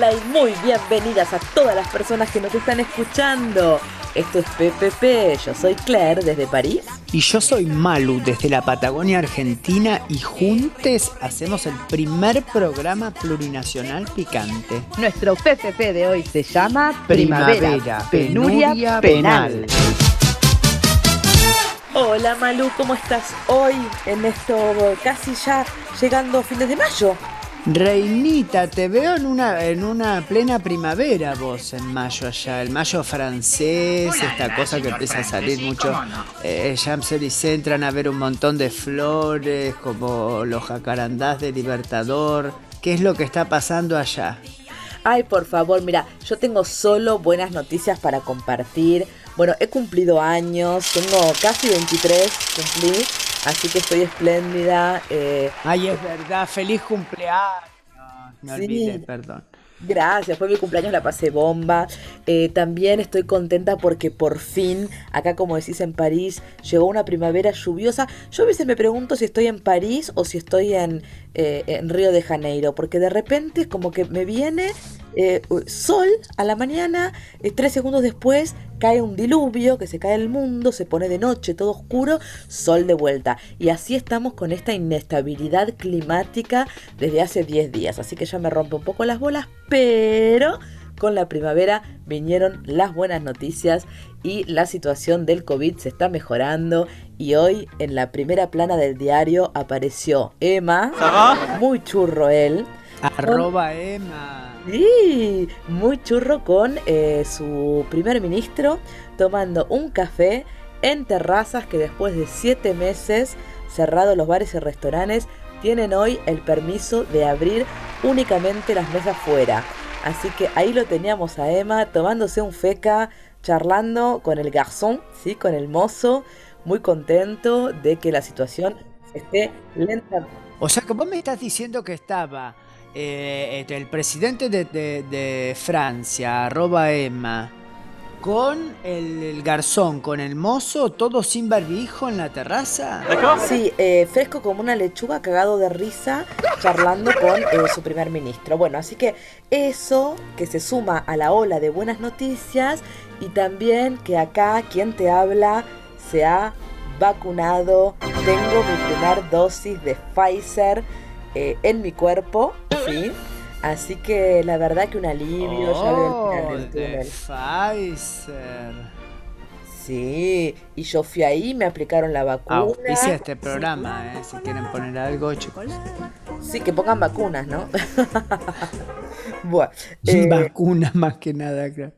Hola y muy bienvenidas a todas las personas que nos están escuchando. Esto es PPP, yo soy Claire desde París. Y yo soy Malu desde la Patagonia Argentina y juntos hacemos el primer programa plurinacional picante. Nuestro PPP de hoy se llama Primavera, Penuria, Penal. Hola Malu, ¿cómo estás hoy en esto casi ya llegando a fines de mayo? Reinita, te veo en una, en una plena primavera vos en mayo allá, el mayo francés, esta cosa que empieza a salir mucho. Eh, se entran a ver un montón de flores, como los jacarandás de Libertador. ¿Qué es lo que está pasando allá? Ay, por favor, mira, yo tengo solo buenas noticias para compartir. Bueno, he cumplido años, tengo casi 23, cumplí. Así que estoy espléndida. Eh, Ay, es verdad, feliz cumpleaños. No olvides, perdón. Gracias, fue mi cumpleaños, la pasé bomba. Eh, también estoy contenta porque por fin, acá como decís en París, llegó una primavera lluviosa. Yo a veces me pregunto si estoy en París o si estoy en, eh, en Río de Janeiro, porque de repente como que me viene eh, sol a la mañana, eh, tres segundos después cae un diluvio, que se cae el mundo, se pone de noche, todo oscuro, sol de vuelta. Y así estamos con esta inestabilidad climática desde hace 10 días. Así que ya me rompe un poco las bolas, pero con la primavera vinieron las buenas noticias y la situación del COVID se está mejorando y hoy en la primera plana del diario apareció Emma, muy churro él. Arroba Emma. Sí, muy churro con eh, su primer ministro tomando un café en terrazas que después de siete meses cerrados los bares y restaurantes tienen hoy el permiso de abrir únicamente las mesas fuera. Así que ahí lo teníamos a Emma tomándose un feca, charlando con el garzón, ¿sí? con el mozo, muy contento de que la situación esté lenta. O sea que vos me estás diciendo que estaba eh, este, el presidente de, Francia, arroba Emma, con el, garzón, con el mozo, todo sin barbijo en la terraza. Sí, eh, fresco como una lechuga, cagado de risa, charlando con eh, su primer ministro. Bueno, así que eso que se suma a la ola de buenas noticias y también que acá quien te habla se ha vacunado. Tengo mi primera dosis de Pfizer eh, en mi cuerpo, ¿sí? Así que la verdad que un alivio, ya veo el oh, De Pfizer. Sí, y yo fui ahí, me aplicaron la vacuna. Auspicia este programa, ¿eh? Si quieren poner algo, chocolate. Sí, que pongan vacunas, ¿no? bueno, eh, vacunas más que nada, claro.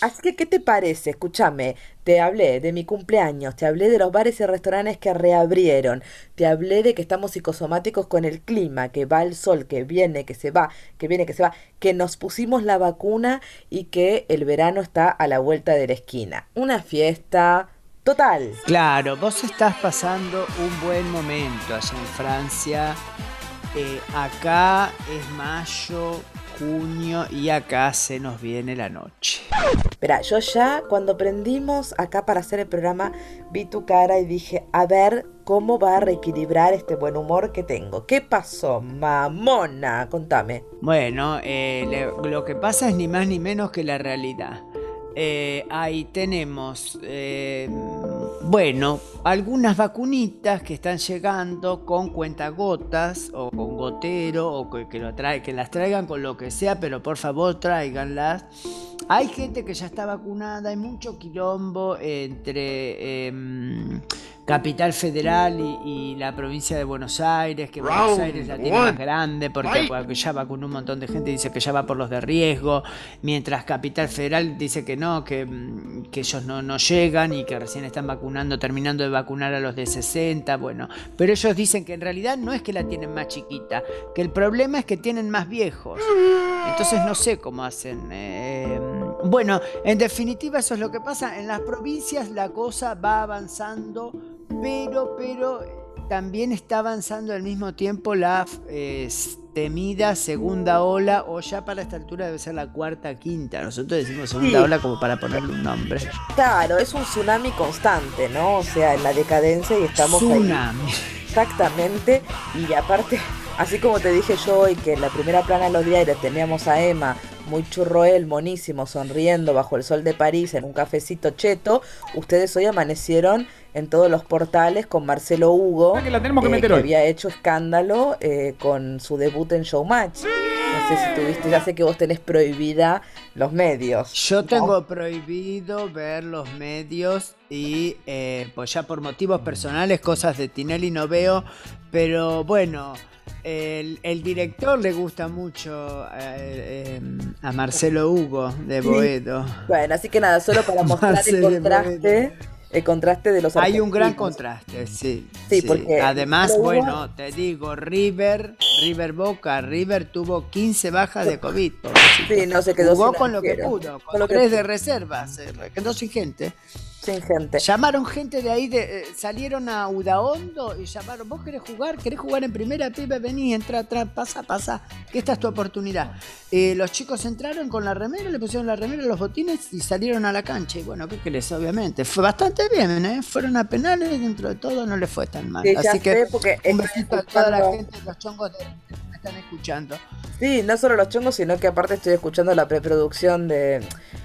Así que, ¿qué te parece? Escúchame, te hablé de mi cumpleaños, te hablé de los bares y restaurantes que reabrieron, te hablé de que estamos psicosomáticos con el clima, que va el sol, que viene, que se va, que viene, que se va, que nos pusimos la vacuna y que el verano está a la vuelta de la esquina. Una fiesta total. Claro, vos estás pasando un buen momento allá en Francia. Eh, acá es mayo, junio y acá se nos viene la noche. Espera, yo ya cuando prendimos acá para hacer el programa vi tu cara y dije, a ver cómo va a reequilibrar este buen humor que tengo. ¿Qué pasó, mamona? Contame. Bueno, eh, lo que pasa es ni más ni menos que la realidad. Eh, ahí tenemos, eh, bueno, algunas vacunitas que están llegando con cuentagotas o con gotero o que, lo trae, que las traigan con lo que sea, pero por favor tráiganlas. Hay gente que ya está vacunada, hay mucho quilombo entre... Em, Capital Federal y, la provincia de Buenos Aires, que Buenos Aires la tiene más grande porque, ya va con un montón de gente, dice que ya va por los de riesgo, mientras Capital Federal dice que no, que, mm, que ellos no, no llegan y que recién están vacunando, terminando de vacunar a los de 60, bueno, pero ellos dicen que en realidad no es que la tienen más chiquita, que el problema es que tienen más viejos. Entonces no sé cómo hacen. Eh, bueno, en definitiva eso es lo que pasa. En las provincias la cosa va avanzando pero, pero también está avanzando al mismo tiempo la eh, temida segunda ola, o ya para esta altura debe ser la cuarta, quinta. Nosotros decimos segunda ola como para ponerle un nombre. Claro, es un tsunami constante, ¿no? O sea, en la decadencia y estamos tsunami. Exactamente, y aparte, así como te dije yo hoy que en la primera plana de los diarios teníamos a Emma muy churro él, monísimo, sonriendo bajo el sol de París en un cafecito cheto, ustedes hoy amanecieron en todos los portales con Marcelo Hugo, Ah, que la tenemos que eh, meter que hoy. había hecho escándalo eh, con su debut en Showmatch. No sé si tuviste, ya sé que vos tenés prohibida los medios. Yo tengo prohibido ver los medios y eh, pues ya por motivos personales cosas de Tinelli no veo, pero bueno, el, el director le gusta mucho eh, eh, a Marcelo Hugo de. Boedo. Bueno, así que nada, solo para mostrar el contraste, el contraste de los Hay un gran contraste, sí. Sí, porque Además, bueno, te digo, River, River Boca, River tuvo 15 bajas de COVID. Sí, no se quedó Jugó con lo que pudo, con, Con lo que tres pudo. de reservas, se quedó sin gente. Sin gente. Llamaron gente de ahí, de, eh, salieron a Udaondo y llamaron, vos querés jugar, querés jugar en primera, pibe, vení, entra, entra, pasa, pasa, que esta es tu oportunidad. Eh, los chicos entraron con la remera, le pusieron la remera, los botines y salieron a la cancha. Y bueno, ¿qué querés? Obviamente, fue bastante bien, ¿eh? Fueron a penales, dentro de todo no le fue tan mal. Sí, Así que sé, porque un besito a toda la gente, los chongos de, están escuchando. Sí, no solo los chongos, sino que aparte estoy escuchando la preproducción de,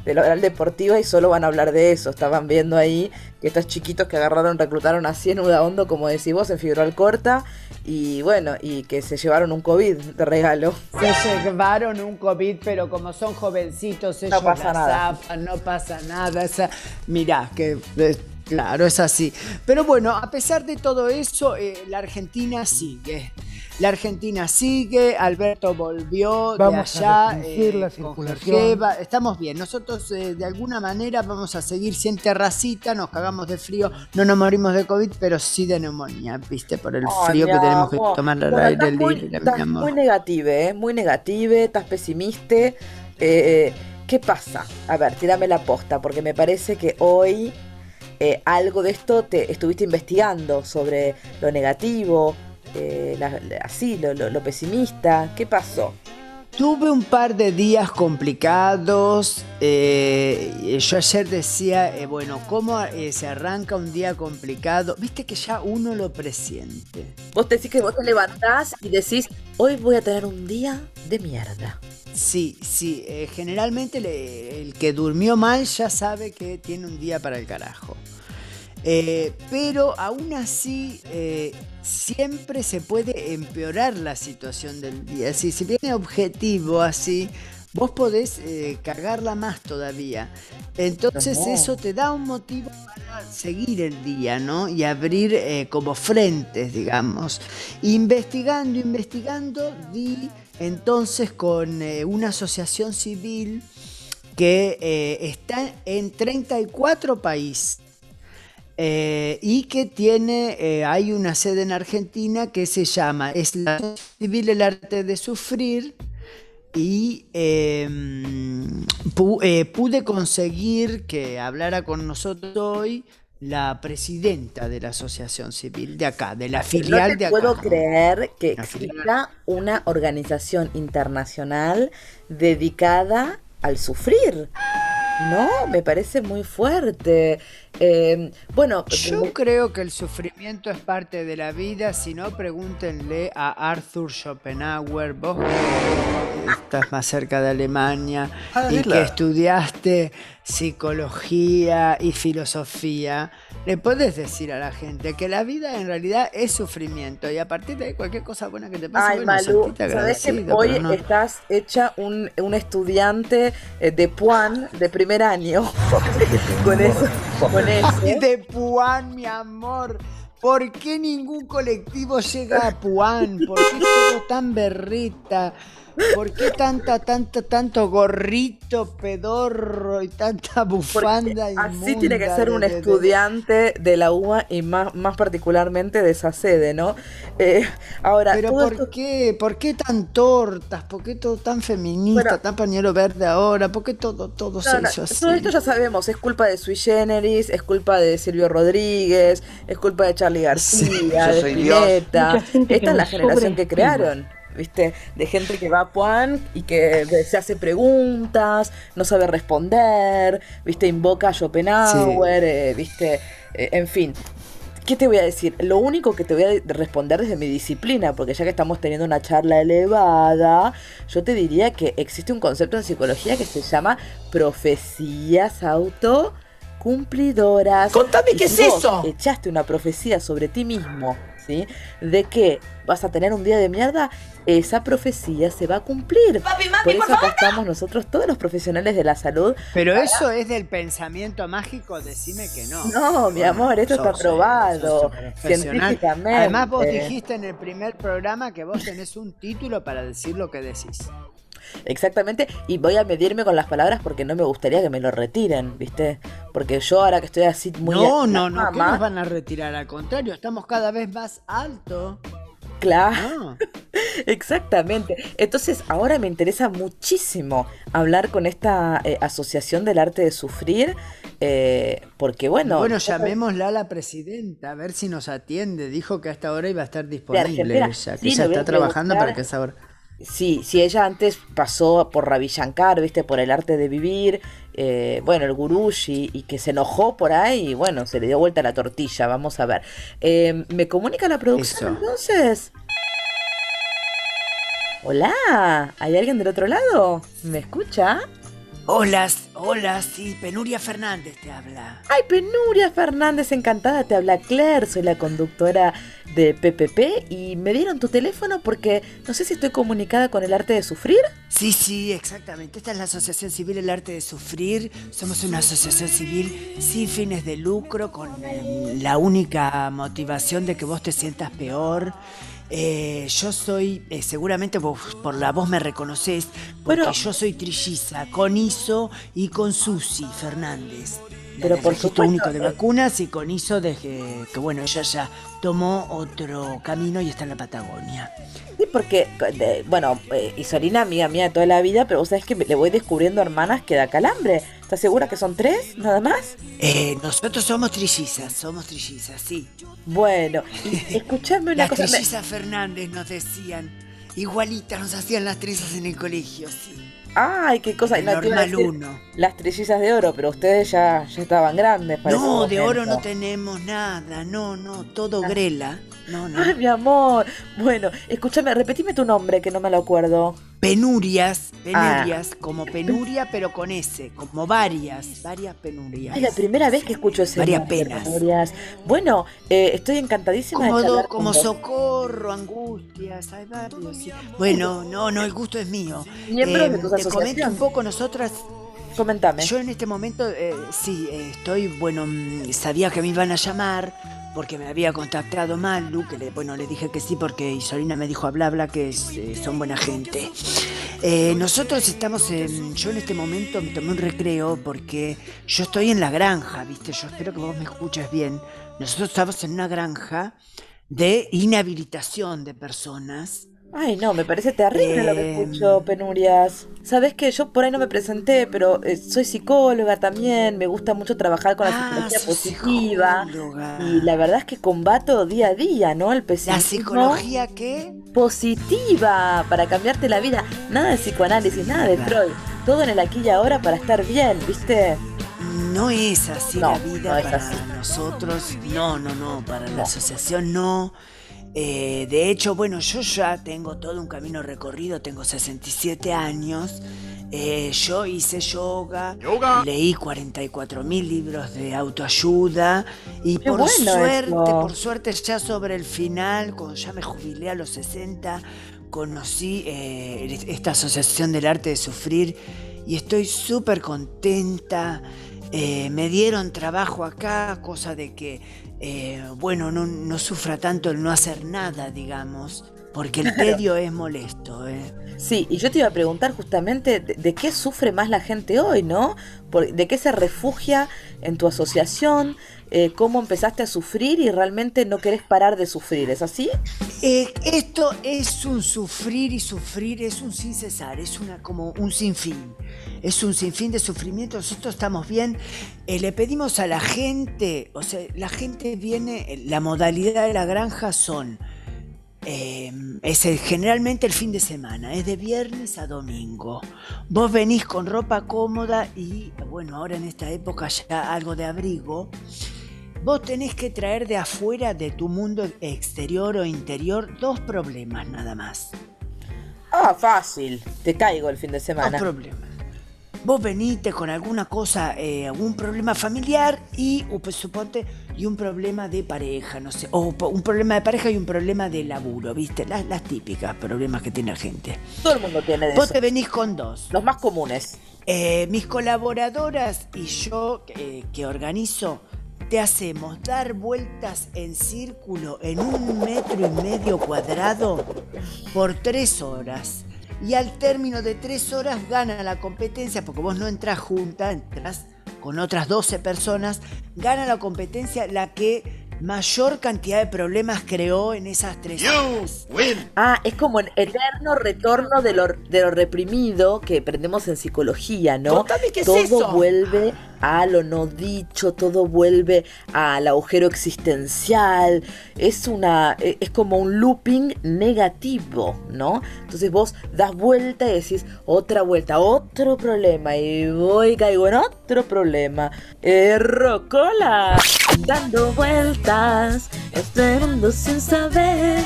de la oral deportiva y solo van a hablar de eso. Estaban viendo ahí que estos chiquitos que agarraron, reclutaron así en Udaondo, como decís vos, en Fibral Corta, y bueno, y que se llevaron un COVID de regalo. Se llevaron un COVID, pero como son jovencitos, ellos pasa la nada. zapan, no pasa nada. Esa, mirá, que eh, claro, es así. Pero bueno, a pesar de todo eso, eh, la Argentina sigue. La Argentina sigue, Alberto volvió Vamos de a allá. la con circulación. Jeva. Estamos bien, nosotros eh, de alguna manera vamos a seguir sin terracita, nos cagamos de frío, no nos morimos de COVID, pero sí de neumonía, viste, por el frío que tenemos que amor. tomar al Bueno, aire estás muy, libre, estás muy negative, ¿eh? Muy negative, estás pesimista. Eh, eh, ¿Qué pasa? A ver, tírame la posta, porque me parece que hoy eh, algo de esto te estuviste investigando sobre lo negativo, eh, la- la- así, lo, lo- lo pesimista. ¿Qué pasó? Tuve un par de días complicados. eh, yo ayer decía, eh, bueno, ¿cómo eh, se arranca un día complicado? Viste que ya uno lo presiente. Vos te decís que vos te levantás y decís, hoy voy a tener un día de mierda. Sí, sí, generalmente le- el que durmió mal ya sabe que tiene un día para el carajo. Eh, pero aún así, eh, siempre se puede empeorar la situación del día. Si, si viene objetivo así, vos podés eh, cagarla más todavía. Entonces No. eso te da un motivo para seguir el día, ¿no? Y abrir eh, como frentes, digamos. Investigando, investigando, di entonces con eh, una asociación civil que está en 34 países. Eh, y que tiene, eh, hay una sede en Argentina que se llama, es la Civil El Arte de Sufrir, y eh, pu- eh, pude conseguir que hablara con nosotros hoy la presidenta de la Asociación Civil de acá, de la filial no te de acá. puedo creer que exista una organización internacional dedicada al sufrir. No, me parece muy fuerte. Eh, bueno, Yo creo que el sufrimiento es parte de la vida, si no pregúntenle a Arthur Schopenhauer, vos que estás más cerca de Alemania Ah, y que estudiaste psicología y filosofía, le podés decir a la gente que la vida en realidad es sufrimiento y a partir de ahí cualquier cosa buena que te pase, Ay, bueno, Malú, sabes que hoy no- estás hecha un, un estudiante eh, de Puan de primer año. con eso, con eso. Ay, de Puan, mi amor. ¿Por qué ningún colectivo llega a Puan? ¿Por qué todo tan berrita? ¿Por qué tanta, tanta, tanto gorrito pedorro y tanta bufanda así tiene que ser un de- estudiante de la UBA y más, más particularmente de esa sede, ¿no? Eh, ahora, Pero todo ¿por esto- qué? ¿Por qué tan tortas? ¿Por qué todo tan feminista, Bueno. tan pañuelo verde ahora? ¿Por qué todo, todo No, se no, hizo así? todo esto ya sabemos, es culpa de Sui Generis, es culpa de Silvio Rodríguez, es culpa de Charlie García, Yo de. Spinetta. Esta es la generación que crearon, ¿viste? De gente que va a Puan y que se hace preguntas, no sabe responder, ¿viste? Invoca a Schopenhauer, eh, ¿viste? Eh, en fin. ¿Qué te voy a decir? Lo único que te voy a responder desde mi disciplina, porque ya que estamos teniendo una charla elevada, yo te diría que existe un concepto en psicología que se llama profecías autocumplidoras. Contame qué es eso. Echaste una profecía sobre ti mismo, ¿sí? De que vas a tener un día de mierda, esa profecía se va a cumplir. por eso acá estamos nosotros, todos los profesionales de la salud. Pero eso es del pensamiento mágico, decime que no. No, mi amor, esto está probado científicamente. Además vos dijiste en el primer programa que vos tenés un título para decir lo que decís. Exactamente, y voy a medirme con las palabras porque no me gustaría que me lo retiren, ¿viste? Porque yo ahora que estoy así muy... No, no, no, ¿qué nos van a retirar? Al contrario, estamos cada vez más alto. Claro. Ah. Exactamente. Entonces, ahora me interesa muchísimo hablar con esta eh, Asociación del Arte de Sufrir, eh, porque bueno... Bueno, llamémosla a la presidenta, a ver si nos atiende. Dijo que hasta ahora iba a estar disponible ella, que ya está trabajando para que esa hora... Sí, si ella antes pasó por Ravi Shankar, viste, por el arte de vivir, eh, bueno, el gurushi, y que se enojó por ahí, y bueno, se le dio vuelta la tortilla, vamos a ver. Eh, ¿Me comunica la producción entonces? Hola, ¿hay alguien del otro lado? ¿Me escucha? Hola, hola, sí, Penuria Fernández te habla. Ay, Penuria Fernández, encantada, te habla Claire, soy la conductora de PPP y me dieron tu teléfono porque no sé si estoy comunicada con el arte de sufrir. Sí, sí, exactamente. Esta es la Asociación Civil El Arte de Sufrir. Somos una asociación civil sin fines de lucro, con eh, la única motivación de que vos te sientas peor eh, yo soy, eh, seguramente vos por la voz me reconoces, porque yo soy trilliza, con Iso y con Susi Fernández. Pero por supuesto, único de vacunas y con Iso de que, bueno, ella ya tomó otro camino y está en la Patagonia. Sí, porque, bueno, eh, Isolina, amiga mía de toda la vida, pero vos sabés que le voy descubriendo hermanas que da calambre. ¿Estás segura que son tres, nada más? Eh, nosotros somos trillizas, somos trillizas, sí. Bueno, escuchame una las cosa. Trillizas Fernández nos decían, igualitas nos hacían las trillizas en el colegio, sí. Ay, qué cosa. Normal uno. Las trillizas de oro, pero ustedes ya, ya estaban grandes. Para no, de oro no tenemos nada. No, no, todo ah. grela. No, no. Ay, mi amor. Bueno, escúchame, repetime tu nombre que no me lo acuerdo. Penurias, penurias, ah. como penuria, pero con S, como varias, varias penurias. Es la primera vez que escucho ese Varias penas. Bueno, eh, estoy encantadísima como de Como socorro, angustias, hay varios. Bueno, no, no, el gusto es mío. Miembros de eh, Te comento un poco, nosotras Comentame. Yo en este momento, eh, sí, estoy, bueno, mm, sabía que me iban a llamar porque me había contactado Malu, que le, bueno, le dije que sí porque Isolina me dijo habla, habla, que eh, son buena gente. Eh, nosotros estamos en, yo en este momento me tomé un recreo porque yo estoy en la granja, viste, yo espero que vos me escuches bien. Nosotros estamos en una granja de inhabilitación de personas Ay, no, me parece terrible lo que escucho, em. Penurias. Sabes que yo por ahí no me presenté, pero eh, soy psicóloga también, me gusta mucho trabajar con la ah, psicología positiva. Y la verdad es que combato día a día, ¿no? El pesimismo. ¿La psicología qué? Positiva, para cambiarte la vida. Nada de psicoanálisis, nada de Freud. Todo en el aquí y ahora para estar bien, ¿viste? No es así la vida para nosotros. No, no, no, para la asociación no. Eh, de hecho, bueno, yo ya tengo todo un camino recorrido, tengo 67 años. Eh, yo hice yoga, leí 44 mil libros de autoayuda y por suerte, por suerte ya sobre el final, cuando ya me jubilé a los 60, conocí eh, esta asociación del arte de sufrir y estoy súper contenta. Me dieron trabajo acá, cosa de que eh, bueno, no, sufra tanto el no hacer nada, digamos, porque el tedio es molesto. ¿eh? Sí, y yo te iba a preguntar justamente de, qué sufre más la gente hoy, ¿no? ¿De qué se refugia en tu asociación? Eh, ¿Cómo empezaste a sufrir y realmente no querés parar de sufrir? ¿Es así? esto es un sufrir y sufrir es un sin cesar, es una, como un sinfín es un sinfín de sufrimiento, nosotros estamos bien. Eh, le pedimos a la gente, o sea, la gente viene, la modalidad de la granja son, eh, es generalmente el fin de semana, es de viernes a domingo. Vos venís con ropa cómoda y, bueno, ahora en esta época ya algo de abrigo. Vos tenés que traer de afuera de tu mundo exterior o interior dos problemas nada más. Ah, fácil. Te caigo el fin de semana. Dos problemas. Vos veniste con alguna cosa, eh, algún problema familiar y, pues suponte, y un problema de pareja, no sé, o un problema de pareja y un problema de laburo, ¿viste? Las, las típicas problemas que tiene la gente. Todo el mundo tiene de Vos eso. te venís con dos. Los más comunes. Eh, mis colaboradoras y yo eh, que organizo, te hacemos dar vueltas en círculo en un metro y medio cuadrado por tres horas. Y al término de tres horas gana la competencia, porque vos no entras junta, entras con otras 12 personas, gana la competencia la que mayor cantidad de problemas creó en esas tres horas. Ah, es como el eterno retorno de lo, de lo reprimido que aprendemos en psicología, ¿no? Contame qué es todo eso. vuelve a lo no dicho, todo vuelve al agujero existencial. Es una, e- es como un looping negativo, ¿no? Entonces vos das vuelta y decís otra vuelta, otro problema y voy caigo en otro problema. Erro cola, dando vueltas, este mundo sin saber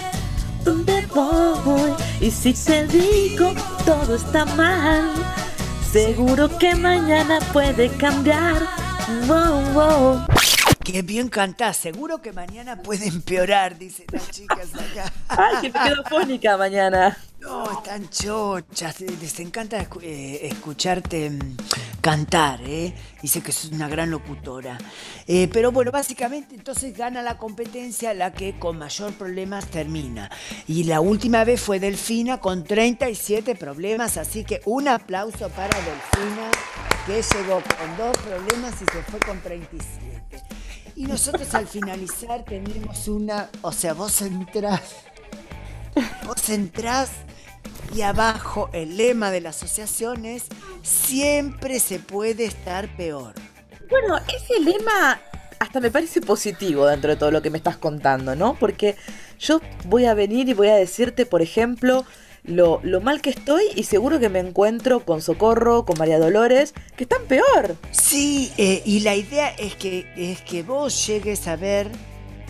dónde voy y si te digo todo está mal seguro que mañana puede cambiar wow, wow. Qué bien cantás, seguro que mañana puede empeorar, dicen las chicas acá. ay que me quedo fónica mañana No, están chochas, les encanta eh, escucharte mm, cantar, ¿eh? Dice que sos una gran locutora. Eh, pero bueno, básicamente entonces gana la competencia la que con mayor problemas termina. Y la última vez fue Delfina con 37 problemas, así que un aplauso para Delfina que llegó con dos problemas y se fue con 37. Y nosotros al finalizar tenemos una, o sea, vos entrás Vos entrás y abajo el lema de la asociación es siempre se puede estar peor. bueno ese lema hasta me parece positivo dentro de todo lo que me estás contando no porque yo voy a venir y voy a decirte por ejemplo lo, lo mal que estoy y seguro que me encuentro con Socorro, con María Dolores, que están peor. Sí, eh, y la idea es que, es que vos llegues a ver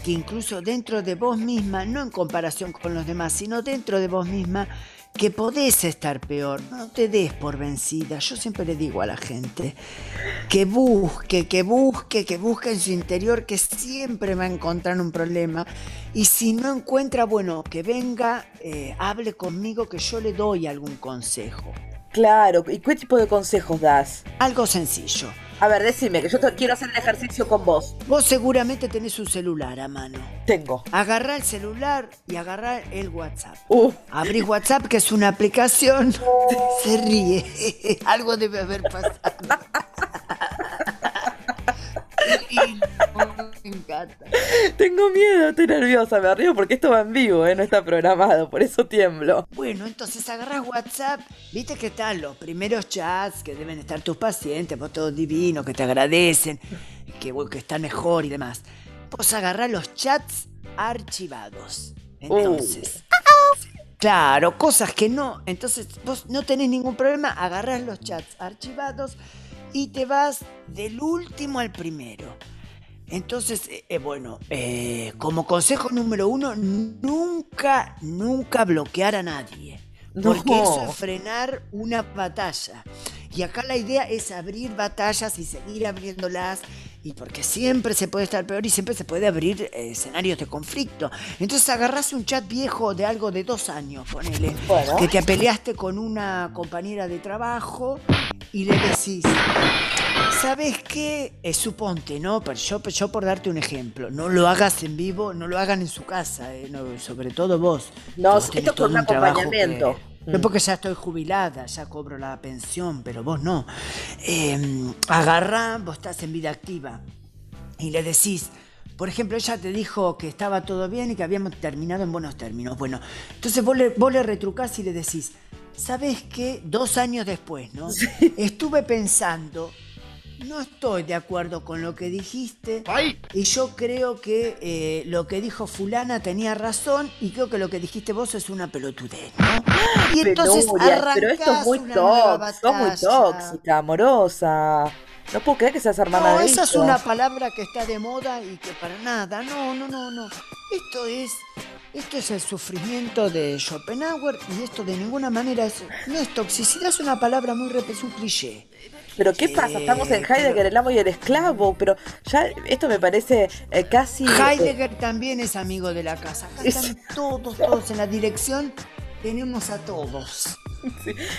que incluso dentro de vos misma, no en comparación con los demás, sino dentro de vos misma, que podés estar peor. No te des por vencida. Yo siempre le digo a la gente que busque, que busque, que busque en su interior, que siempre va a encontrar un problema. Y si no encuentra, bueno, que venga, eh, hable conmigo, que yo le doy algún consejo. Claro, ¿y qué tipo de consejos das? Algo sencillo. A ver, decime, que yo te- quiero hacer el ejercicio con vos. Vos seguramente tenés un celular a mano. Tengo. Agarrá el celular y agarrá el WhatsApp. Uh, Abrís WhatsApp, que es una aplicación. Se ríe. Algo debe haber pasado. Y me encanta. tengo miedo, estoy nerviosa, me río porque esto va en vivo, ¿eh? no está programado, por eso tiemblo. Bueno, entonces agarrás WhatsApp, viste que están los primeros chats que deben estar tus pacientes, vos todos divinos, que te agradecen, que, que están mejor y demás. Vos agarrás los chats archivados. Entonces, claro, cosas que no. Entonces, vos no tenés ningún problema, agarrás los chats archivados y te vas del último al primero. Entonces, eh, eh, bueno, eh, como consejo número uno, nunca, nunca bloquear a nadie. Porque No. eso es frenar una batalla. Y acá la idea es abrir batallas y seguir abriéndolas. Y porque siempre se puede estar peor y siempre se puede abrir eh, escenarios de conflicto. Entonces agarrás un chat viejo de algo de dos años, ponele. Bueno. Que te peleaste con una compañera de trabajo y le decís, ¿Sabes qué? Eh, suponte, ¿no? Pero yo, yo por darte un ejemplo, no lo hagas en vivo, no lo hagan en su casa, eh, no, sobre todo vos. No, Vos esto con un acompañamiento. que- Mm. porque ya estoy jubilada, ya cobro la pensión, pero vos no. Eh, agarrá, vos estás en vida activa y le decís, por ejemplo, ella te dijo que estaba todo bien y que habíamos terminado en buenos términos. Bueno, entonces vos le, vos le retrucás y le decís, ¿sabes qué? Dos años después, ¿no? Estuve pensando, no estoy de acuerdo con lo que dijiste y yo creo que eh, lo que dijo fulana tenía razón y creo que lo que dijiste vos es una pelotudez, ¿no? Y entonces Penurias, pero esto es muy sos tóxica, amorosa. No puedo creer que seas hermana no, de esa es una palabra que está de moda y que para nada. No, no, no, no. Esto es, esto es el sufrimiento de Schopenhauer y esto de ninguna manera es, no es toxicidad, es una palabra muy es un cliché. Pero ¿qué pasa? Estamos en Eh, Heidegger, pero- el amo y el esclavo, pero ya esto me parece eh, casi... eh, Heidegger también es amigo de la casa. Acá están todos, todos en la dirección. Tenemos a todos.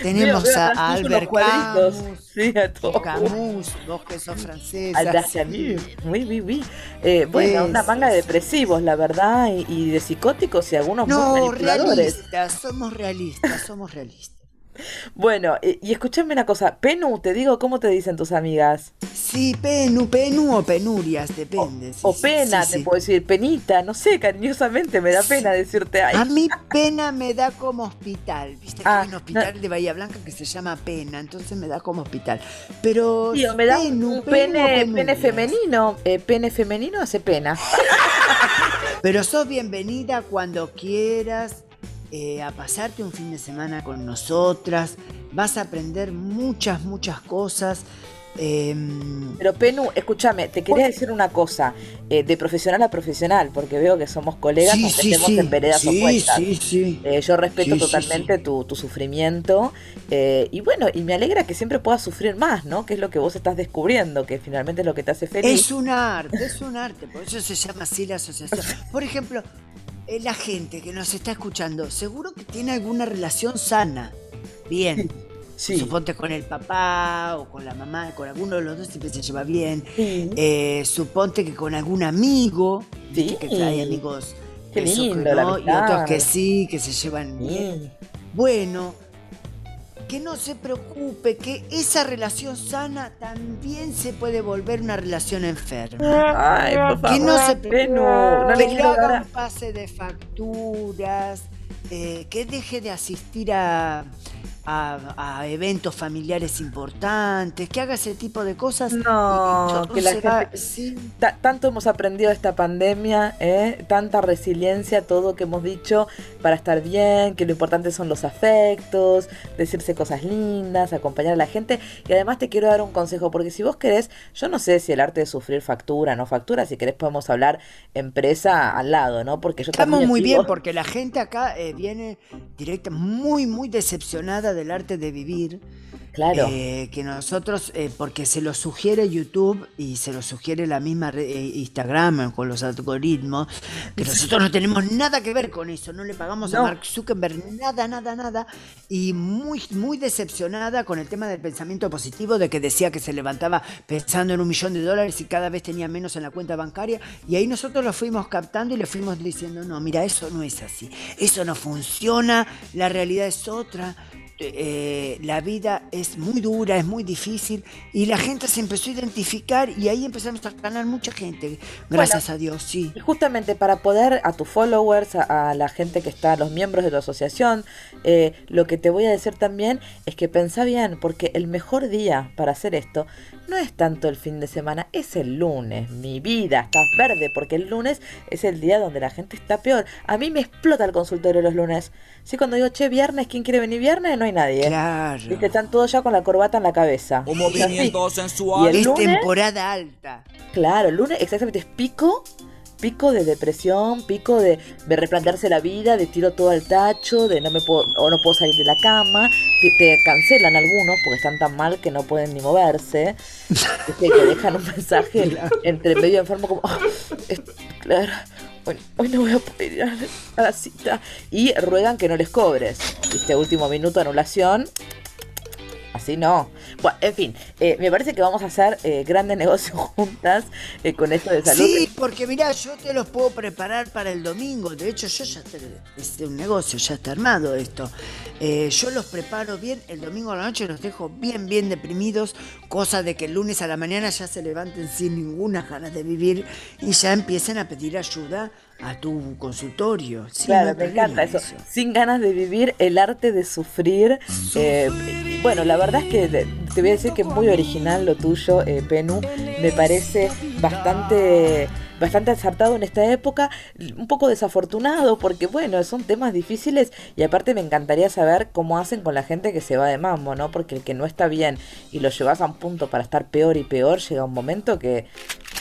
Tenemos Veo- veo a, a Albert. Camus, Sí, a todos. Camus, vos que sos francesa. Albert sí. Oui, oui, oui. Eh, bueno, Es- una manga de depresivos, la verdad, y, y de psicóticos y algunos muy No, manipuladores. realistas, somos realistas, somos realistas. Bueno, y escúchame una cosa, Penu, te digo, ¿cómo te dicen tus amigas? Sí, penu, penu o penurias, depende. sí, o sí, pena, sí, te puedo decir, penita, no sé, cariñosamente me da pena decirte, ay, A mí pena me da como hospital, viste que Ah, hay un hospital de Bahía Blanca que se llama pena, entonces me da como hospital. Pero tío, me da penu, un penu pene, femenino, eh, pene femenino hace pena. Pero sos bienvenida cuando quieras eh, a pasarte un fin de semana con nosotras. Vas a aprender muchas, muchas cosas. em, Pero Penu, escúchame, te quería decir una cosa, eh, de profesional a profesional, porque veo que somos colegas, sí, aunque sí, estemos sí, en veredas sí, opuestas. sí, sí. Eh, yo respeto totalmente Tu, tu sufrimiento eh, y bueno, y me alegra que siempre puedas sufrir más, ¿no? Que es lo que vos estás descubriendo, que finalmente es lo que te hace feliz. Es un arte, es un arte, por eso se llama así la asociación. Por ejemplo, la gente que nos está escuchando, seguro que tiene alguna relación sana. Bien. Sí. Suponte con el papá o con la mamá, con alguno de los dos siempre se lleva bien. Sí. Eh, suponte que con algún amigo, Sí. que hay amigos Qué que la no, y otros que sí, que se llevan bien. Bueno, que no se preocupe, que esa relación sana también se puede volver una relación enferma. Ay, por favor. Que no se Penu, no le que no quiero dar haga un pase de facturas, eh, que deje de asistir a, a- a eventos familiares importantes, que haga ese tipo de cosas. No, que la va- sí. Tanto hemos aprendido de esta pandemia, ¿eh? tanta resiliencia, todo que hemos dicho para estar bien, que lo importante son los afectos, decirse cosas lindas, acompañar a la gente. Y además te quiero dar un consejo, porque si vos querés, yo no sé si el arte de sufrir factura, no factura, si querés podemos hablar empresa al lado, ¿no? Porque yo Estamos muy bien porque la gente acá eh, viene directa, muy, muy decepcionada del arte de vivir. Claro. Eh, que nosotros, eh, porque se lo sugiere YouTube y se lo sugiere la misma red- eh, Instagram con los algoritmos, que nosotros no tenemos nada que ver con eso, no le pagamos a No. Mark Zuckerberg nada, nada, nada, y muy, muy decepcionada con el tema del pensamiento positivo, de que decía que se levantaba pensando en un millón de dólares y cada vez tenía menos en la cuenta bancaria, y ahí nosotros lo fuimos captando y le fuimos diciendo, no, mira, eso no es así, eso no funciona, la realidad es otra eh, la vida es muy dura, es muy difícil y la gente se empezó a identificar y ahí empezamos a ganar mucha gente, gracias a Dios, sí. Y justamente para poder a tus followers, a, a la gente que está, a los miembros de tu asociación, eh, lo que te voy a decir también es que pensá bien, porque el mejor día para hacer esto no es tanto el fin de semana, es el lunes. Mi vida, estás verde, porque el lunes es el día donde la gente está peor. A mí me explota el consultorio los lunes. Sí, cuando digo, che, viernes, ¿quién quiere venir viernes? No hay nadie. Claro. Viste, están todos ya con la corbata en la cabeza. Un movimiento Y sensual. el Es lunes- temporada alta. Claro, el lunes exactamente es pico, pico de depresión, pico de, de replantearse la vida, de tiro todo al tacho, de no me puedo, o no puedo salir de la cama, te, te cancelan algunos porque están tan mal que no pueden ni moverse, Viste, que dejan un mensaje entre medio enfermo como, "Ah, es- claro, hoy, hoy no voy a poder ir a la- cita, y ruegan que no les cobres, viste, último minuto anulación, Así no. Bueno, en fin, eh, me parece que vamos a hacer eh, grandes negocios juntas eh, con esto de salud. Sí, porque mira, yo te los puedo preparar para el domingo. De hecho, yo ya te, es un negocio, ya está armado esto. Yo los preparo bien, el domingo a la noche los dejo bien, bien deprimidos, cosa de que el lunes a la mañana ya se levanten sin ninguna ganas de vivir y ya empiecen a pedir ayuda a tu consultorio. Sí, Claro, me encanta eso. Sin ganas de vivir, el arte de sufrir. Eh, bueno, la verdad es que te voy a decir que es muy original lo tuyo, eh, Penu. Me parece bastante bastante acertado en esta época, un poco desafortunado porque bueno, son temas difíciles y aparte me encantaría saber cómo hacen con la gente que se va de mambo, ¿no? Porque el que no está bien y lo llevas a un punto para estar peor y peor, llega un momento que,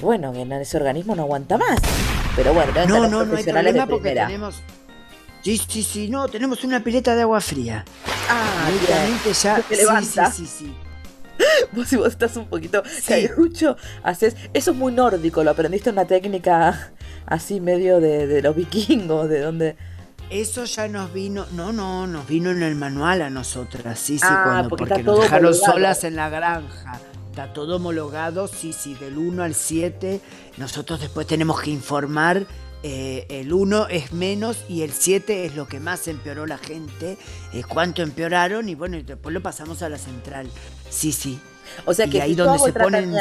bueno, en ese organismo no aguanta más. Pero bueno, no, no, no hay problema porque tenemos... Sí, sí, sí, no, tenemos una pileta de agua fría. Ah, ya. Sí, sí, sí, sí. Vos si vos estás un poquito sí. haces... Eso es muy nórdico, lo aprendiste una técnica así medio de, los vikingos, de donde... Eso ya nos vino, no, no, nos vino en el manual a nosotras, sí, sí, ah, cuando, porque, porque nos dejaron solas en la granja. Está todo homologado, sí, sí, del 1 al 7. Nosotros después tenemos que informar eh, el 1 es menos y el 7 es lo que más empeoró la gente, eh, cuánto empeoraron y bueno, después lo pasamos a la central. Sí, sí. O sea que ahí donde se ponen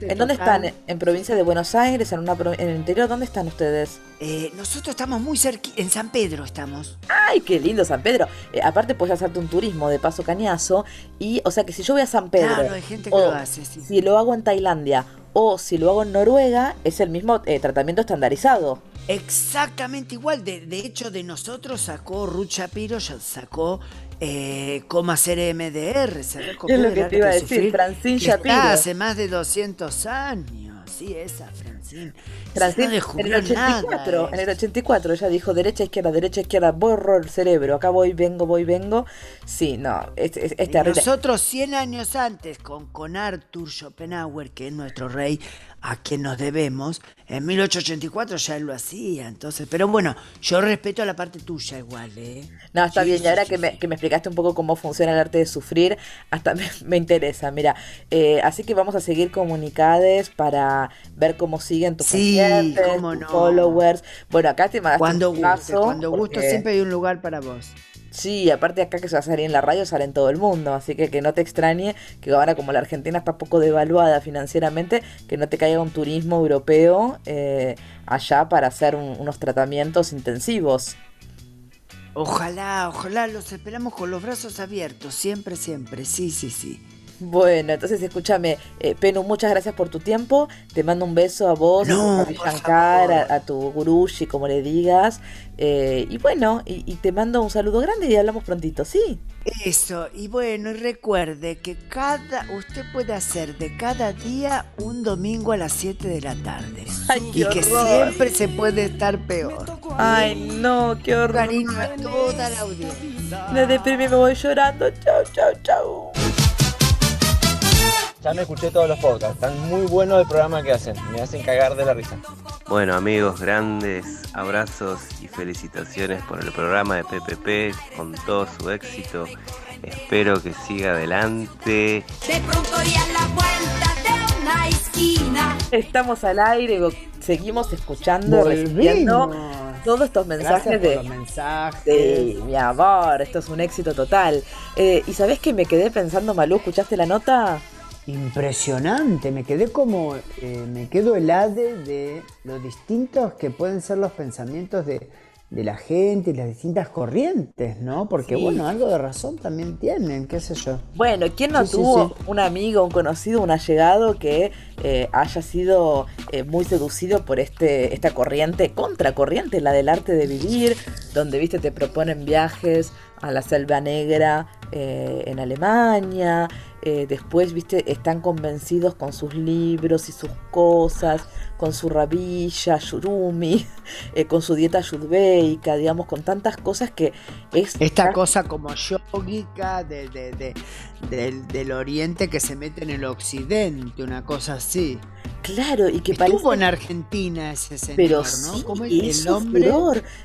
¿En dónde están? ¿En provincia de Buenos Aires? ¿En, una, en el interior? ¿Dónde están ustedes? Eh, nosotros estamos muy cerca, en San Pedro estamos. ¡Ay, qué lindo San Pedro! aparte puedes hacerte un turismo de paso cañazo y, o sea que si yo voy a San Pedro, claro, hay gente que lo hace, si lo hago en Tailandia o si lo hago en Noruega, es el mismo tratamiento estandarizado. Exactamente igual. De, de, hecho, de nosotros sacó Ruth Shapiro, sacó eh, cómo hacer MDR. Se es lo que te iba a decir, Francine Shapiro. hace más de 200 años. Sí, esa, Francine. Francine, en el 84, en el 84 ella dijo derecha, izquierda, derecha, izquierda, borro el cerebro, acá voy, vengo, voy, vengo. Sí, no, es, es, es terrible. Nosotros 100 años antes, con, con Arthur Schopenhauer, que es nuestro rey, a quien nos debemos. En 1884 ya él lo hacía, entonces. Pero bueno, yo respeto la parte tuya igual, ¿eh? No, está bien. y ahora que, me, que, me, explicaste un poco cómo funciona el arte de sufrir, hasta me, interesa. Mira, eh, así que vamos a seguir comunicades para ver cómo siguen tus sí, followers. Bueno, acá te mandaste cuando un guste, Cuando gusto siempre hay un lugar para vos. Sí, aparte acá que se va a salir en la radio sale en todo el mundo, así que que no te extrañe que ahora como la Argentina está poco devaluada financieramente, que no te caiga un turismo europeo eh, allá para hacer unos tratamientos intensivos. Ojalá, ojalá, los esperamos con los brazos abiertos, siempre, siempre, sí, sí, sí. Bueno, entonces escúchame, eh, Penu, muchas gracias por tu tiempo. Te mando un beso a vos, a Shankar, a, tu gurushi, como le digas. Eh, y bueno, y, te mando un saludo grande y hablamos prontito, ¿sí? Eso, y bueno, y recuerde que cada, usted puede hacer de cada día un domingo a las 7 de la tarde. y que siempre se puede estar peor. Ay, no, qué horror. Cariño a toda la audiencia. Me deprimí, me voy llorando. Chau, chau, chau. Ya me escuché todos los podcasts, están muy buenos el programa que hacen, me hacen cagar de la risa. Bueno amigos, grandes abrazos y felicitaciones por el programa de PPP, con todo su éxito. Espero que siga adelante. De pronto la vuelta de una esquina. Estamos al aire, seguimos escuchando, recibiendo todos estos mensajes de mensajes. mi amor, esto es un éxito total. Eh, y sabes que me quedé pensando, Malú, ¿escuchaste la nota? Impresionante. Me quedé como, eh, me quedo helado de lo distintos que pueden ser los pensamientos de, la gente y las distintas corrientes, ¿no? Porque bueno, algo de razón también tienen, qué sé yo. Bueno, ¿quién no tuvo un amigo, un conocido, un allegado que eh, haya sido eh, muy seducido por este, esta corriente, contracorriente, la del arte de vivir, donde, viste, te proponen viajes a la selva negra en Alemania, eh, después, viste, están convencidos con sus libros y sus cosas, con su rabilla, yurumi, eh, con su dieta ayurveica, digamos, con tantas cosas que es... Esta cosa como yogica de, del, del, oriente que se mete en el occidente, una cosa así. Claro, y que Estuvo parece... en Argentina ese señor, pero ¿no? ¿Cómo es, el nombre?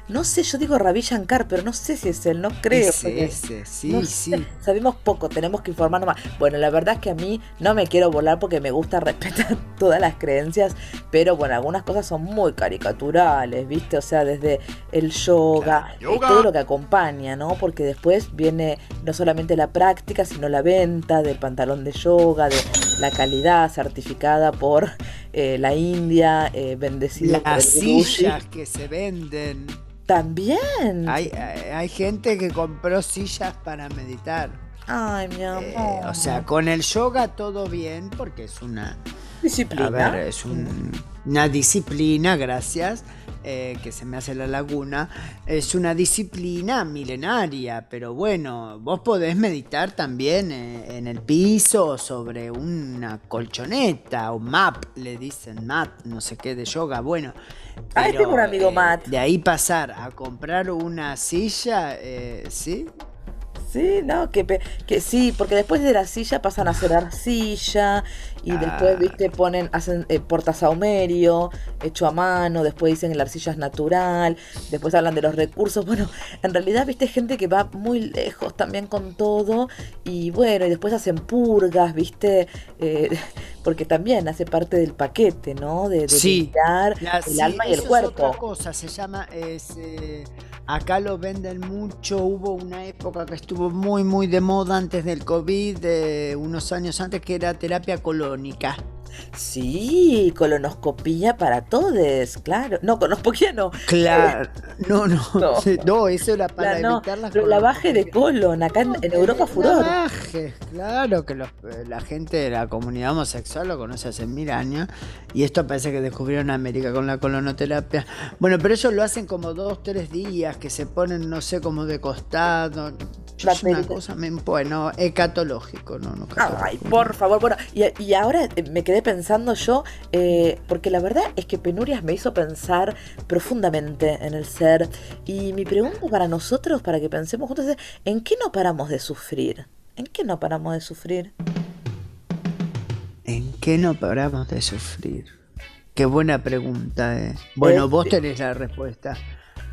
No sé, yo digo Ravi Shankar, pero no sé si es él, no creo. Ese, ese, sí, sí. Sabemos poco, tenemos que informarnos más. Bueno, la verdad es que a mí no me quiero volar porque me gusta respetar todas las creencias, pero bueno, algunas cosas son muy caricaturales, ¿viste? O sea, desde el yoga, eh, todo lo que acompaña, ¿no? Porque después viene no solamente la práctica, sino la venta del pantalón de yoga, de la calidad certificada por eh, la India, eh, bendecida Las sillas que se venden. También. Hay, hay, gente que compró sillas para meditar. Ay, mi amor. o sea, con el yoga todo bien, porque es una Disciplina. A ver, es una disciplina, gracias, eh, que se me hace la laguna. Es una disciplina milenaria, pero bueno, vos podés meditar también eh, en el piso sobre una colchoneta o map, le dicen mat, no sé qué, de yoga. Bueno. Ah, tengo un amigo eh, Matt. De ahí pasar a comprar una silla, ¿sí? Sí, no, que, que sí, porque después de la silla pasan a hacer arcilla y después, ah. viste, ponen, hacen eh, portasaumerio hecho a mano, después dicen que la arcilla es natural, después hablan de los recursos. Bueno, en realidad, viste, gente que va muy lejos también con todo y bueno, y después hacen purgas, viste, eh, porque también hace parte del paquete, ¿no? De, de sí. el alma y el cuerpo. Es otra cosa, se llama, es, eh, acá lo venden mucho, hubo una época que estuvo muy, muy de moda antes del COVID, de unos años antes, que era terapia colónica. Sí, colonoscopía para todos, claro. No, colonoscopía no. Claro, no, no. No, eso era para evitar la la baje de colon, acá en, Europa furor. Baje, claro que la gente de la comunidad homosexual lo conoce hace mil años. Y esto parece que descubrieron América con la colonoterapia. Bueno, pero ellos lo hacen como dos, tres días, que se ponen, no sé, como de costado. Es una cosa, bueno, ecatológico, no, no Ay, por favor, bueno, y, y ahora eh, me quedé pensando yo, eh, porque la verdad es que Penurias me hizo pensar profundamente en el ser. Y mi pregunta para nosotros, para que pensemos juntos, es: ¿en qué no paramos de sufrir? ¿En qué no paramos de sufrir? ¿En qué no paramos de sufrir? Qué buena pregunta, eh. Bueno, vos tenés la respuesta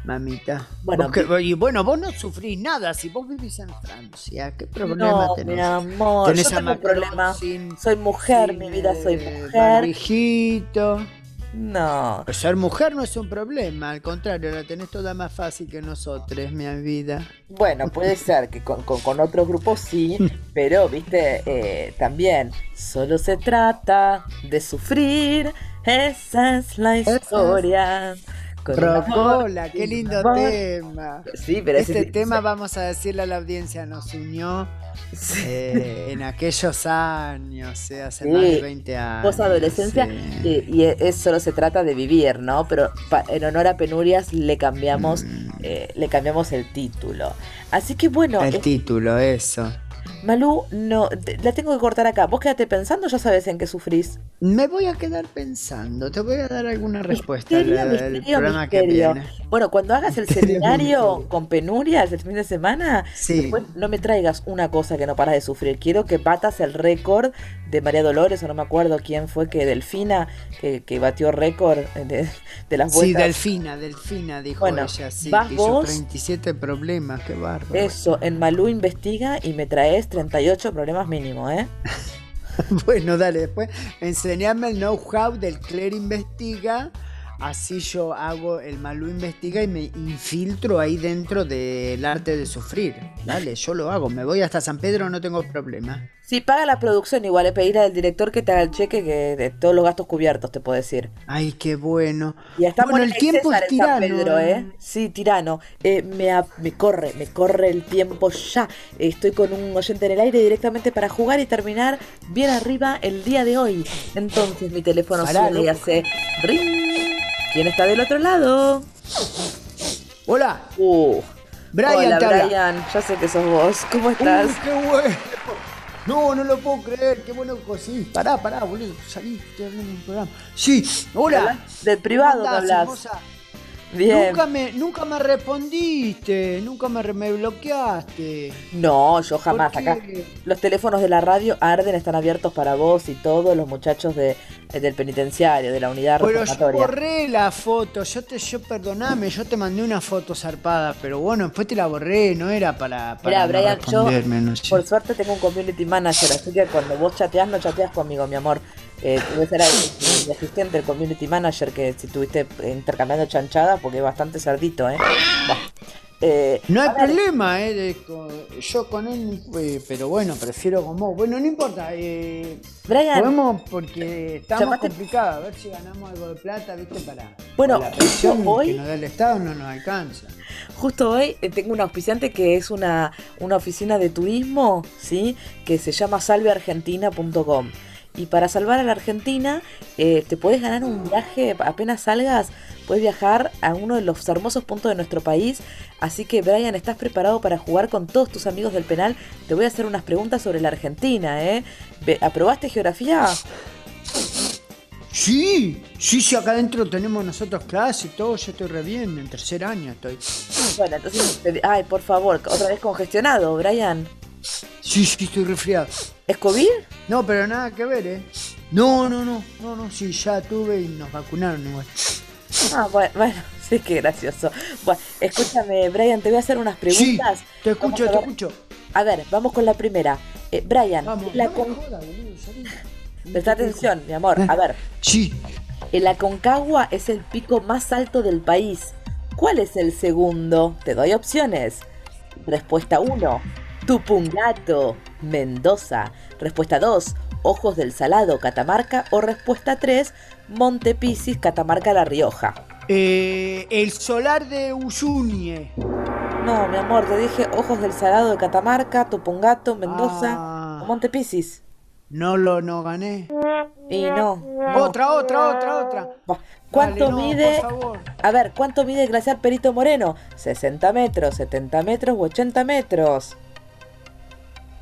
mamita. Bueno, y bueno, vos no sufrís nada si vos vivís en Francia. ¿Qué problema no, tenés? Mi amor, ¿Tenés yo tengo problema. soy mujer, mi vida soy mujer. Hijito. No. ser mujer no es un problema, al contrario, la tenés toda más fácil que nosotros, mi vida. Bueno, puede ser que con, con, otros grupos sí, pero viste, eh, también solo se trata de sufrir, esa es la historia. Rocola, qué lindo tema. Sí, pero este tema, vamos a decirle a la audiencia, nos unió eh, en aquellos años, eh, hace más de 20 años. Post adolescencia, y, eso solo se trata de vivir, ¿no? Pero en honor a Penurias le cambiamos, mm. eh, le cambiamos el título. Así que bueno. El título, eso. Malú, no, la tengo que cortar acá. Vos quédate pensando, ya sabes en qué sufrís. Me voy a quedar pensando, te voy a dar alguna respuesta del programa que viene. Bueno, cuando hagas el seminario con penurias el fin de semana, después no me traigas una cosa que no paras de sufrir. Quiero que batas el récord de María Dolores, o no me acuerdo quién fue, que Delfina, que, que batió récord de, las vueltas. Sí, Delfina, Delfina, dijo ella, sí, vas vos, 37 problemas, qué bárbaro. Eso, en Malú investiga y me traes 38 problemas mínimo, ¿eh? bueno, dale, después enseñame el know-how del Claire Investiga Así yo hago el Malú investiga y me infiltro ahí dentro del arte de sufrir. Dale, yo lo hago. Me voy hasta San Pedro, no tengo problema. Si paga la producción, igual es pedir al director que te haga el cheque que de todos los gastos cubiertos, te puedo decir. Ay, qué bueno. Y estamos bueno, el tiempo es tirano. ¿eh? Sí, tirano. Eh, me, me corre, me corre el tiempo ya. Estoy con un oyente en el aire directamente para jugar y terminar bien arriba el día de hoy. Entonces mi teléfono suena y hace ring ¿Quién está del otro lado? Hola. Uh. Brian, Hola, Brian. Ya sé que sos vos. ¿Cómo estás? qué bueno. No, no lo puedo creer. Qué bueno que sí. Pará, pará, boludo. Salí, estoy hablando en un programa. Sí, hola. Del privado que hablas. Nunca me, nunca me respondiste, nunca me, me bloqueaste. No, yo jamás. Acá los teléfonos de la radio arden, están abiertos para vos y todos los muchachos de, eh, del penitenciario, de la unidad pero yo borré la foto, yo te, yo perdoname, yo te mandé una foto zarpada, pero bueno, después te la borré, no era para, para Brian, yo por suerte tengo un community manager, así que cuando vos chateás, no chateás conmigo, mi amor. Eh, ser mi asistente, el community manager, que si estuviste intercambiando chanchadas, porque es bastante cerdito, ¿eh? eh no hay problema, eh, yo con él, eh, pero bueno, prefiero con vos. Bueno, no importa. Eh, Brian, podemos porque estamos complicados. A ver si ganamos algo de plata, ¿viste? Para, bueno, la hoy, que nos da el Estado no nos alcanza. Justo hoy tengo un auspiciante que es una, una oficina de turismo, ¿sí? Que se llama salveargentina.com Y para salvar a la Argentina, eh, te puedes ganar un viaje, apenas salgas, puedes viajar a uno de los hermosos puntos de nuestro país. Así que, Brian, ¿estás preparado para jugar con todos tus amigos del penal? Te voy a hacer unas preguntas sobre la Argentina, ¿eh? ¿Aprobaste geografía? Sí, sí, sí, acá adentro tenemos nosotros clase y todo, yo estoy re bien, en tercer año estoy. Bueno, entonces, ay, por favor, otra vez congestionado, Brian. Sí, sí, estoy resfriado. ¿Es COVID? No, pero nada que ver, ¿eh? No, no, no, no, no, sí, ya tuve y nos vacunaron igual. Ah, bueno, bueno, sí, qué gracioso. Bueno, escúchame, Brian, te voy a hacer unas preguntas. Sí, te escucho, te escucho. A ver, vamos con la primera. Eh, Brian, la con... Presta atención, mi amor. A ver. Sí. El Aconcagua es el pico más alto del país. ¿Cuál es el segundo? Te doy opciones. Respuesta 1. Tupungato, Mendoza. Respuesta 2. Ojos del Salado, Catamarca. O respuesta 3. Montepisis, Catamarca, La Rioja. Eh, el solar de Uyunie. No, mi amor, te dije Ojos del Salado de Catamarca, Tupungato, Mendoza ah. o Montepisis. No lo no gané. Y no. Otra, otra, otra, otra. ¿Cuánto mide? A ver, ¿cuánto mide el glaciar Perito Moreno? ¿60 metros, 70 metros u 80 metros?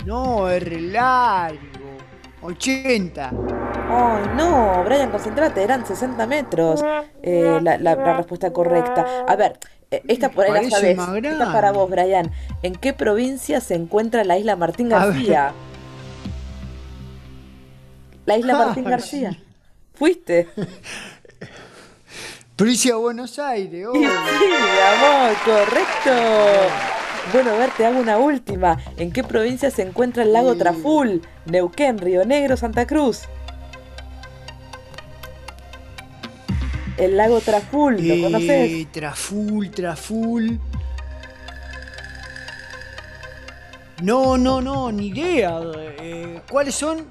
No, es largo. 80. Ay, no, Brian, concentrate, eran 60 metros eh, la, respuesta correcta. A ver, eh, esta por ahí la sabes. Esta para vos, Brian. ¿En qué provincia se encuentra la isla Martín García? La isla Martín García. ¿Fuiste? Provincia de Buenos Aires, oh. Sí, amor, correcto. Bueno, a ver, te hago una última. ¿En qué provincia se encuentra el lago Traful? Neuquén, Río Negro, Santa Cruz. El lago Traful, ¿lo eh, conoces? Traful, Traful. No, no, no, ni idea. Eh, ¿Cuáles son?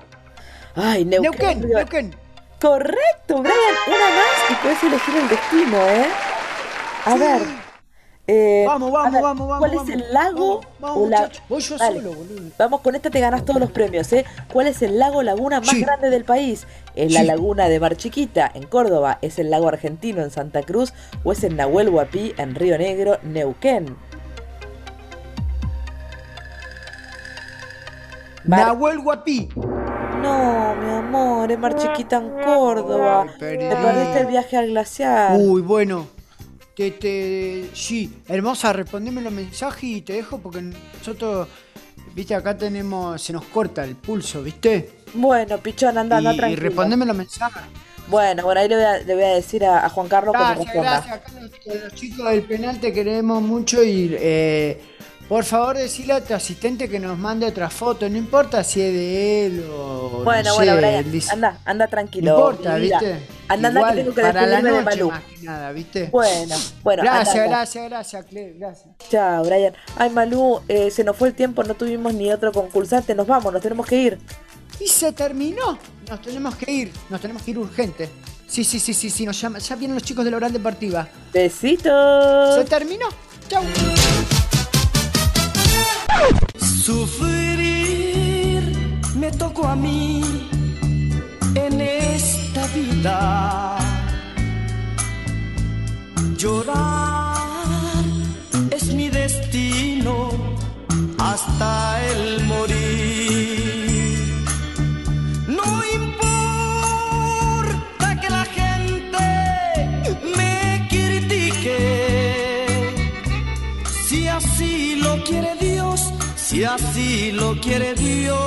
Ay, Neuquén. Neuquén, Correcto, Brian, una más y puedes elegir el destino, ¿eh? A ver. Eh, vamos, vamos, vamos, vamos. ¿Cuál es el lago? Vamos, Voy yo solo, boludo. Vamos, con esta te ganas todos los premios, ¿eh? ¿Cuál es el lago laguna más grande del país? ¿Es la laguna de Mar Chiquita en Córdoba? ¿Es el lago argentino en Santa Cruz? ¿O es el Nahuel Huapi en Río Negro, Neuquén? Nahuel Huapi. No, mi amor, es Mar Chiquita en Córdoba. Te perdiste el viaje al glaciar. Uy, bueno. Te, te, sí, hermosa, respondeme los mensajes y te dejo porque nosotros, viste, acá tenemos, se nos corta el pulso, ¿viste? Bueno, pichón, anda, anda tranquilo. Y respondeme los mensajes. Bueno, por ahí le voy a, decir a, Juan Carlos que me responda. Gracias, acá los, los, chicos del penal te queremos mucho y eh, por favor, decirle a tu asistente que nos mande otra foto, no importa si es de él o. Bueno, bueno, Brian, anda, anda tranquilo. No importa, ¿viste? Anda, anda que tengo que para la noche, de Malú. Más que nada, ¿viste? Bueno, bueno. Gracias, gracias, gracias, Claire, gracias. Chao, Brian. Ay, Malú, eh, se nos fue el tiempo, no tuvimos ni otro concursante, nos vamos, nos tenemos que ir. Y se terminó. Nos tenemos que ir, nos tenemos que ir urgente. Sí, sí, sí, sí, sí, nos llama, ya vienen los chicos de la oral deportiva. Besitos. Se terminó. Chao. Sufrir me tocó a mí en esta vida. Llorar es mi destino hasta el morir. Así lo quiere Dios,